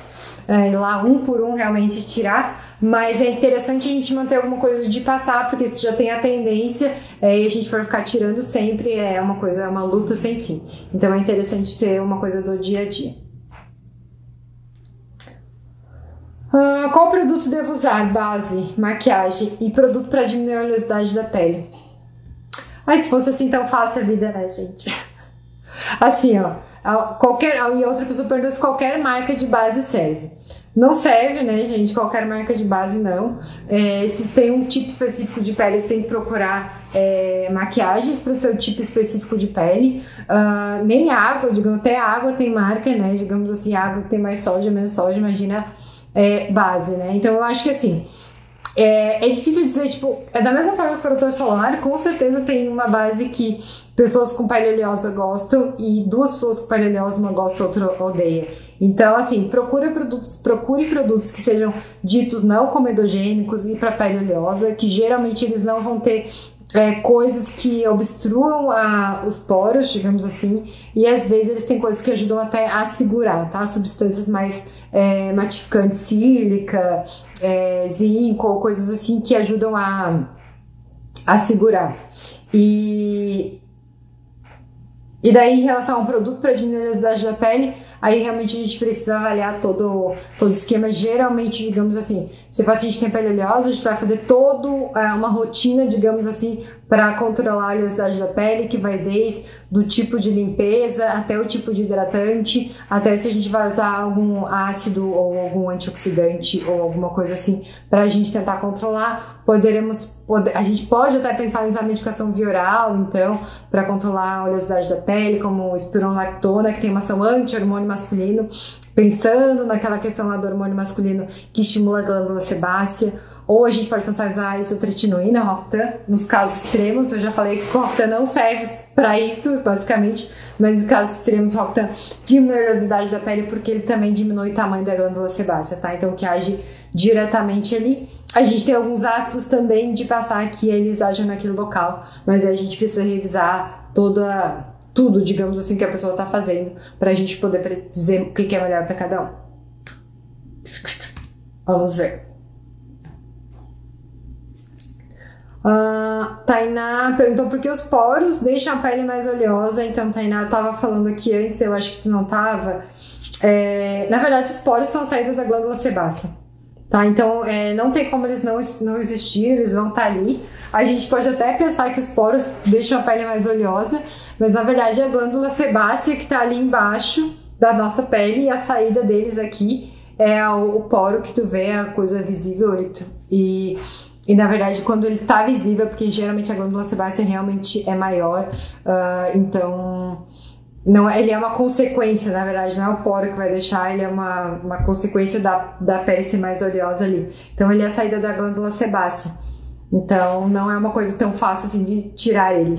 é, lá um por um realmente tirar, mas é interessante a gente manter alguma coisa de passar, porque isso já tem a tendência é, e a gente for ficar tirando sempre é uma coisa, uma luta sem fim. Então é interessante ser uma coisa do dia a dia. Uh, qual produto devo usar? Base, maquiagem e produto para diminuir a oleosidade da pele. Mas se fosse assim tão fácil a vida, né, gente? Assim, ó, qualquer e outra pessoa perguntou se qualquer marca de base serve. Não serve, né, gente? Qualquer marca de base não. É, se tem um tipo específico de pele, você tem que procurar é, maquiagens para o seu tipo específico de pele. Uh, nem água, digamos, até água tem marca, né? Digamos assim, água que tem mais soja, menos soja, imagina é, base, né? Então eu acho que assim. É, é difícil dizer, tipo, é da mesma forma que o protetor solar, com certeza tem uma base que pessoas com pele oleosa gostam e duas pessoas com pele oleosa uma gosta, outra odeia. Então, assim, procure produtos, procure produtos que sejam ditos não comedogênicos e para pele oleosa, que geralmente eles não vão ter é, coisas que obstruam a, os poros, digamos assim, e às vezes eles têm coisas que ajudam até a segurar, tá? Substâncias mais é, matificantes, sílica, é, zinco, coisas assim que ajudam a, a segurar. E, e daí, em relação ao produto para diminuir a oleosidade da pele, aí realmente a gente precisa avaliar todo, todo o esquema. Geralmente, digamos assim, se o paciente tem pele oleosa, a gente vai fazer toda é, uma rotina, digamos assim, para controlar a oleosidade da pele, que vai desde do tipo de limpeza até o tipo de hidratante, até se a gente vai usar algum ácido ou algum antioxidante ou alguma coisa assim para a gente tentar controlar. Poderemos, a gente pode até pensar em usar medicação via oral, então, para controlar a oleosidade da pele, como espironolactona, que tem uma ação anti-hormônio masculino, pensando naquela questão lá do hormônio masculino que estimula a glândula sebácea ou a gente pode pensar em usar isotretinoína, Roctan, nos casos extremos. Eu já falei que o Roctan não serve para isso, basicamente, mas em casos extremos, o Roctan diminui a oleosidade da pele porque ele também diminui o tamanho da glândula sebácea, tá? Então, que age diretamente ali. A gente tem alguns ácidos também de passar que eles agem naquele local, mas a gente precisa revisar toda tudo, digamos assim, que a pessoa está fazendo para a gente poder dizer o que é melhor para cada um. Vamos ver. Uh, Tainá perguntou por que os poros deixam a pele mais oleosa. Então, Tainá, eu tava falando aqui antes, eu acho que tu não tava. É, na verdade, os poros são saídas da glândula sebácea. Tá? Então, é, não tem como eles não, não existir, eles vão estar tá ali. A gente pode até pensar que os poros deixam a pele mais oleosa, mas na verdade é a glândula sebácea que está ali embaixo da nossa pele e a saída deles aqui é o, o poro que tu vê, a coisa visível. E e na verdade, quando ele tá visível, porque geralmente a glândula sebácea realmente é maior, uh, então não, ele é uma consequência, na verdade, não é o poro que vai deixar, ele é uma, uma consequência da, da pele ser mais oleosa ali. Então ele é a saída da glândula sebácea. Então não é uma coisa tão fácil assim de tirar ele.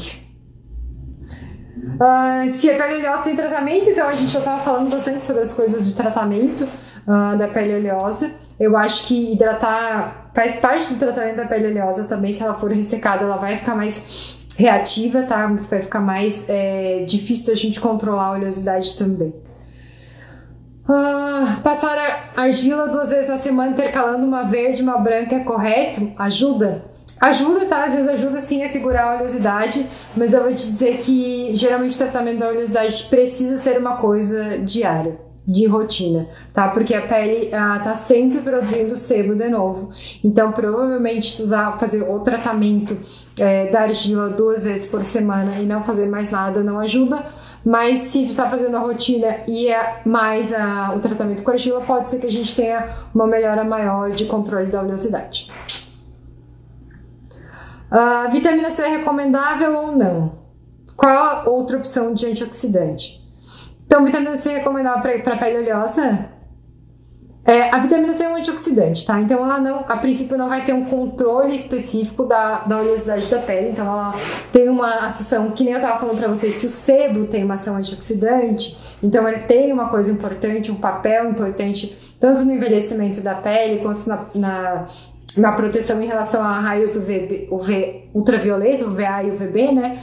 Uh, se a pele oleosa tem tratamento, então a gente já estava falando bastante sobre as coisas de tratamento uh, da pele oleosa. Eu acho que hidratar faz parte do tratamento da pele oleosa também. Se ela for ressecada, ela vai ficar mais reativa, tá? Vai ficar mais é, difícil da gente controlar a oleosidade também. Uh, passar argila duas vezes na semana, intercalando uma verde e uma branca, é correto? Ajuda? Ajuda, tá? Às vezes ajuda sim a segurar a oleosidade, mas eu vou te dizer que geralmente o tratamento da oleosidade precisa ser uma coisa diária de rotina, tá? Porque a pele ah, tá sempre produzindo sebo de novo. Então, provavelmente, tu usar, fazer o tratamento é, da argila duas vezes por semana e não fazer mais nada não ajuda. Mas se tu tá fazendo a rotina e é mais a, o tratamento com argila, pode ser que a gente tenha uma melhora maior de controle da oleosidade. Uh, vitamina C é recomendável ou não? Qual a outra opção de antioxidante? Então, vitamina C é recomendável para pele oleosa? É, a vitamina C é um antioxidante, tá? Então ela não, a princípio não vai ter um controle específico da, da oleosidade da pele, então ela tem uma ação, que nem eu tava falando pra vocês, que o sebo tem uma ação antioxidante, então ele tem uma coisa importante, um papel importante, tanto no envelhecimento da pele, quanto na, na, na proteção em relação a raios UV, UV ultravioleta, UVA e UVB, né?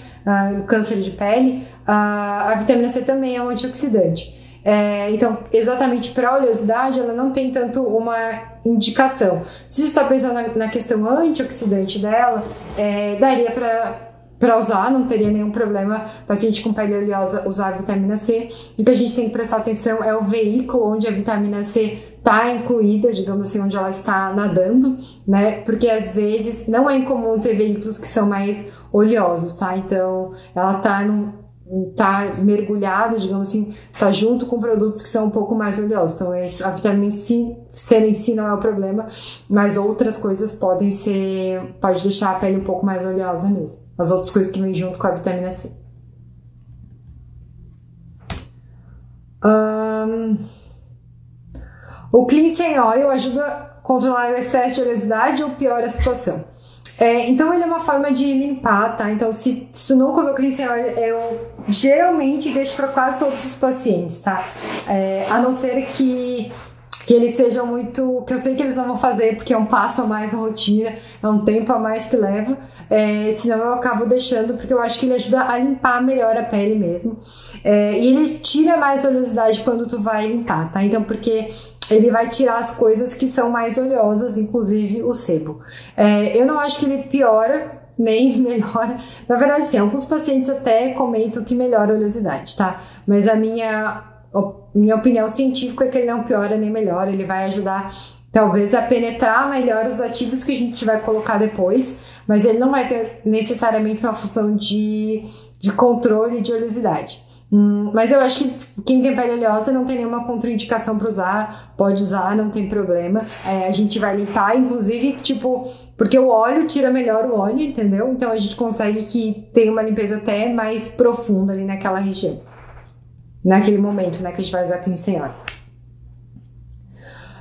No câncer de pele. Uh, a vitamina C também é um antioxidante. É, então, exatamente para a oleosidade, ela não tem tanto uma indicação. Se você está pensando na, na, questão antioxidante dela, é, daria para usar, não teria nenhum problema paciente com pele oleosa usar a vitamina C. O que a gente tem que prestar atenção é o veículo onde a vitamina C está incluída, digamos assim, onde ela está nadando, né? Porque às vezes não é incomum ter veículos que são mais oleosos, tá? Então, ela está tá mergulhado, digamos assim, tá junto com produtos que são um pouco mais oleosos. Então, é isso, a vitamina C, C em si não é o problema, mas outras coisas podem ser, pode deixar a pele um pouco mais oleosa mesmo. As outras coisas que vêm junto com a vitamina C. Um, o Cleansing Oil ajuda a controlar o excesso de oleosidade ou piora a situação? É, então ele é uma forma de limpar, tá? Então se, se tu não colocou cleansing oil, eu geralmente deixo para quase todos os pacientes, tá? É, a não ser que que eles sejam muito. que eu sei que eles não vão fazer porque é um passo a mais na rotina, é um tempo a mais que leva, é, senão eu acabo deixando porque eu acho que ele ajuda a limpar melhor a pele mesmo. É, e ele tira mais oleosidade quando tu vai limpar, tá? Então, porque ele vai tirar as coisas que são mais oleosas, inclusive o sebo. É, eu não acho que ele piora nem melhora. Na verdade, sim, alguns pacientes até comentam que melhora a oleosidade, tá? Mas a minha minha opinião científica é que ele não piora nem melhora, ele vai ajudar talvez a penetrar melhor os ativos que a gente vai colocar depois, mas ele não vai ter necessariamente uma função de, de controle de oleosidade. Hum, mas eu acho que quem tem pele oleosa não tem nenhuma contraindicação para usar, pode usar, não tem problema. É, a gente vai limpar, inclusive, tipo, porque o óleo tira melhor o óleo, entendeu? Então a gente consegue que tenha uma limpeza até mais profunda ali naquela região. Naquele momento, né, que a gente vai usar cleansing óleo.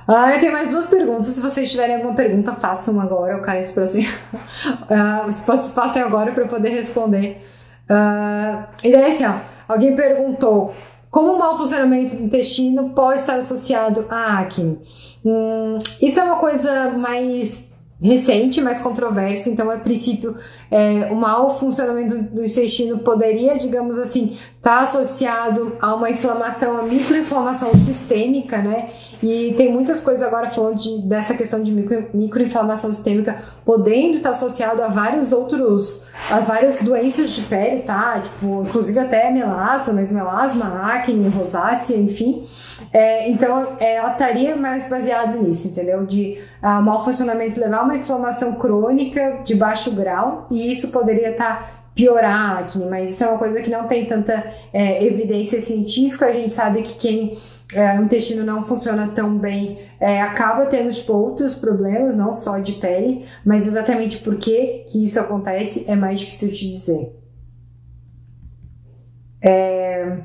Ah, eu tenho mais duas perguntas. Se vocês tiverem alguma pergunta, façam agora. Eu esse assim. uh, vocês façam agora para eu poder responder. Uh, e daí, assim, ó, alguém perguntou como o mau funcionamento do intestino pode estar associado à acne. Hum, isso é uma coisa mais recente, mais controversa. Então, a princípio, é, o mau funcionamento do intestino poderia, digamos assim, estar tá associado a uma inflamação, a microinflamação sistêmica, né? E tem muitas coisas agora falando de, dessa questão de micro, microinflamação sistêmica podendo estar tá associado a vários outros, a várias doenças de pele, tá? Tipo, inclusive até melasma, mas melasma, acne, rosácea, enfim. É, então, é, ela estaria mais baseada nisso, entendeu? De uh, mau funcionamento levar uma inflamação crônica de baixo grau, e isso poderia estar tá piorar a acne, mas isso é uma coisa que não tem tanta é, evidência científica. A gente sabe que quem é, o intestino não funciona tão bem é, acaba tendo tipo, outros problemas, não só de pele, mas exatamente por que isso acontece é mais difícil de dizer. É...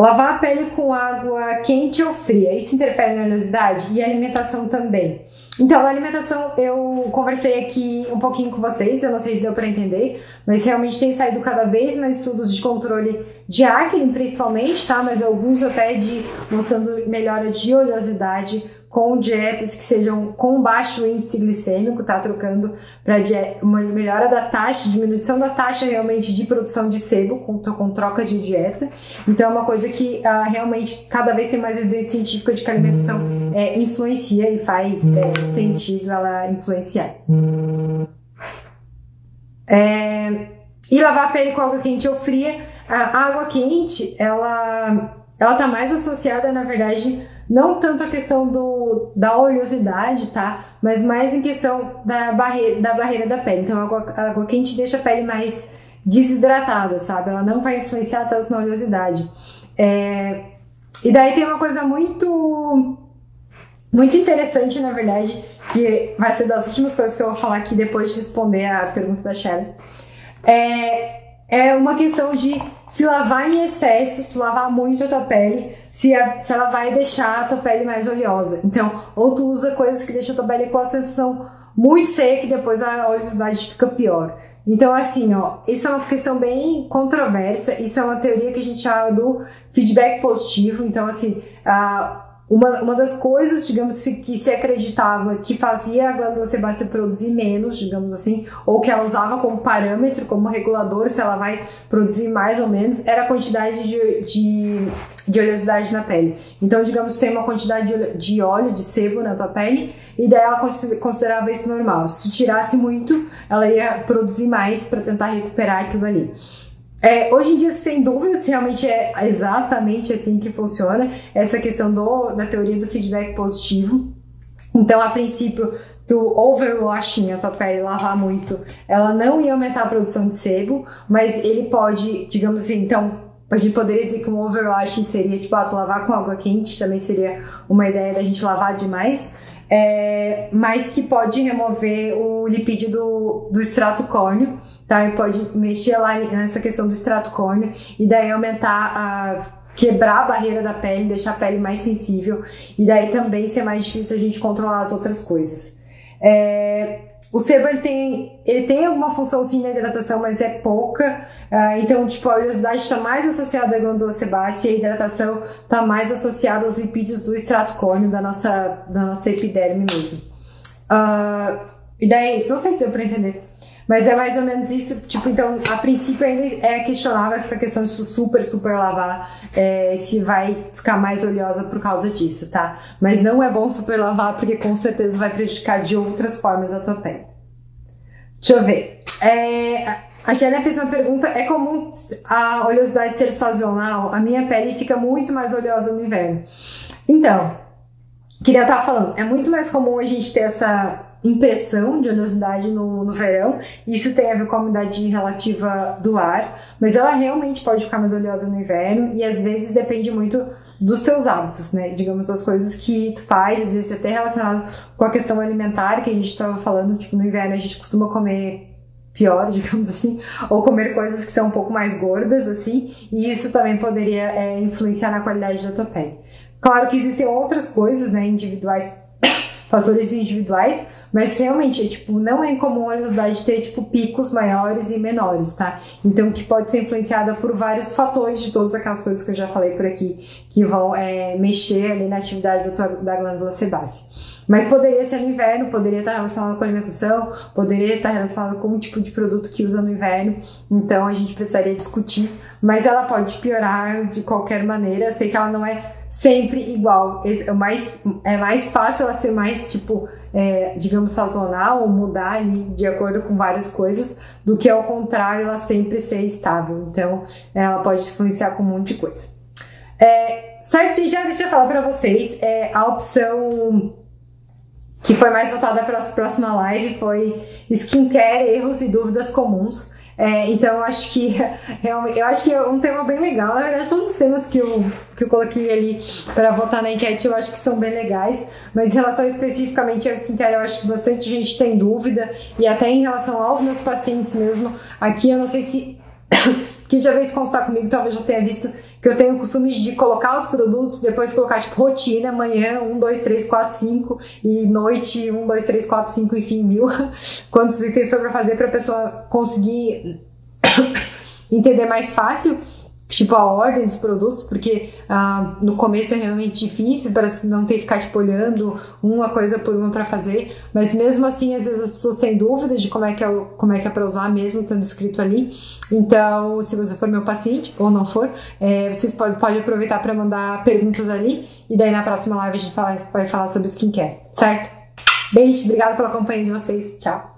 Lavar a pele com água quente ou fria, isso interfere na oleosidade? E a alimentação também. Então, a alimentação, eu conversei aqui um pouquinho com vocês, eu não sei se deu para entender, mas realmente tem saído cada vez mais estudos de controle de acne, principalmente, tá? Mas alguns até de mostrando melhora de oleosidade com dietas que sejam com baixo índice glicêmico, tá trocando para uma melhora da taxa, diminuição da taxa realmente de produção de sebo com, com troca de dieta. Então é uma coisa que uh, realmente cada vez tem mais evidência científica de que a alimentação é, influencia e faz é, sentido ela influenciar. É, e lavar a pele com água quente ou fria. A água quente, ela, ela tá mais associada, na verdade, não tanto a questão do, da oleosidade, tá? Mas mais em questão da barreira da, barreira da pele. Então, a água, a água quente deixa a pele mais desidratada, sabe? Ela não vai influenciar tanto na oleosidade. É, e daí tem uma coisa muito muito interessante, na verdade, que vai ser das últimas coisas que eu vou falar aqui depois de responder a pergunta da Shelly. É, é uma questão de se lavar em excesso, se lavar muito a tua pele, se, a, se ela vai deixar a tua pele mais oleosa. Então, ou tu usa coisas que deixam a tua pele com a sensação muito seca e depois a oleosidade fica pior. Então, assim, ó, isso é uma questão bem controversa, isso é uma teoria que a gente chama do feedback positivo. Então, assim, a uma, uma das coisas, digamos, que se acreditava que fazia a glândula sebácea produzir menos, digamos assim, ou que ela usava como parâmetro, como regulador, se ela vai produzir mais ou menos, era a quantidade de, de, de oleosidade na pele. Então, digamos, tem uma quantidade de, de óleo, de sebo na tua pele, e daí ela considerava isso normal. Se tu tirasse muito, ela ia produzir mais para tentar recuperar aquilo ali. É, hoje em dia, se tem dúvida se realmente é exatamente assim que funciona essa questão do, da teoria do feedback positivo. Então, a princípio, do overwashing, a tua pele lavar muito, ela não ia aumentar a produção de sebo, mas ele pode, digamos assim, então, a gente poderia dizer que um overwashing seria, tipo, ah, lavar com água quente, também seria uma ideia da gente lavar demais é, mas que pode remover o lipídio do, do extrato córneo, tá? E pode mexer lá nessa questão do extrato córneo e daí aumentar a quebrar a barreira da pele, deixar a pele mais sensível e daí também ser mais difícil a gente controlar as outras coisas. É, o sebo ele tem, ele tem alguma função sim na hidratação, mas é pouca. Uh, então, tipo, a oleosidade está mais associada à glândula sebácea e a hidratação está mais associada aos lipídios do extrato córneo da nossa, da nossa epiderme mesmo. Uh, e daí é isso. Não sei se deu para entender. Mas é mais ou menos isso, tipo, então, a princípio ainda é questionável essa questão de super, super lavar, é, se vai ficar mais oleosa por causa disso, tá? Mas não é bom super lavar, porque com certeza vai prejudicar de outras formas a tua pele. Deixa eu ver. É, A Shelly fez uma pergunta: é comum a oleosidade ser sazonal? A minha pele fica muito mais oleosa no inverno. Então, queria estar falando, é muito mais comum a gente ter essa impressão de oleosidade no, no verão. Isso tem a ver com a umidade relativa do ar, mas ela realmente pode ficar mais oleosa no inverno e às vezes depende muito dos teus hábitos, né? Digamos, das coisas que tu faz, às vezes até relacionado com a questão alimentar que a gente estava falando, tipo, no inverno a gente costuma comer pior, digamos assim, ou comer coisas que são um pouco mais gordas, assim, e isso também poderia é, influenciar na qualidade da tua pele. Claro que existem outras coisas, né, individuais, fatores individuais, mas realmente, tipo, não é incomum a oleosidade ter, tipo, picos maiores e menores, tá? Então, que pode ser influenciada por vários fatores de todas aquelas coisas que eu já falei por aqui, que vão é, mexer ali na atividade da, tua, da glândula sebácea. Mas poderia ser no inverno, poderia estar relacionado com alimentação, poderia estar relacionado com o tipo de produto que usa no inverno. Então a gente precisaria discutir. Mas ela pode piorar de qualquer maneira. Eu sei que ela não é sempre igual. É mais, é mais fácil ela ser mais, tipo, é, digamos, sazonal ou mudar ali de acordo com várias coisas, do que ao contrário ela sempre ser estável. Então ela pode influenciar com um monte de coisa. É, certo, já deixa eu falar para vocês, é, a opção que foi mais voltada para próxima live foi skincare, erros e dúvidas comuns. É, então acho que eu acho que é um tema bem legal. Na verdade, todos os temas que eu, que eu coloquei ali para votar na enquete eu acho que são bem legais. Mas em relação especificamente ao skincare, eu acho que bastante gente tem dúvida. E até em relação aos meus pacientes mesmo, aqui eu não sei se quem já veio consultar comigo talvez já tenha visto que eu tenho o costume de colocar os produtos, depois colocar tipo rotina, manhã 1, 2, 3, 4, 5 e noite 1, 2, 3, 4, 5, enfim, mil. Quantos itens for pra fazer pra pessoa conseguir entender mais fácil tipo a ordem dos produtos, porque ah, no começo é realmente difícil para não ter que ficar tipo, olhando uma coisa por uma para fazer, mas mesmo assim às vezes as pessoas têm dúvida de como é que é, como é, que é para usar mesmo estando escrito ali. Então, se você for meu paciente ou não for, é, vocês podem pode aproveitar para mandar perguntas ali e daí na próxima live a gente fala, vai falar sobre skincare, certo? Beijo, obrigada pela companhia de vocês, tchau.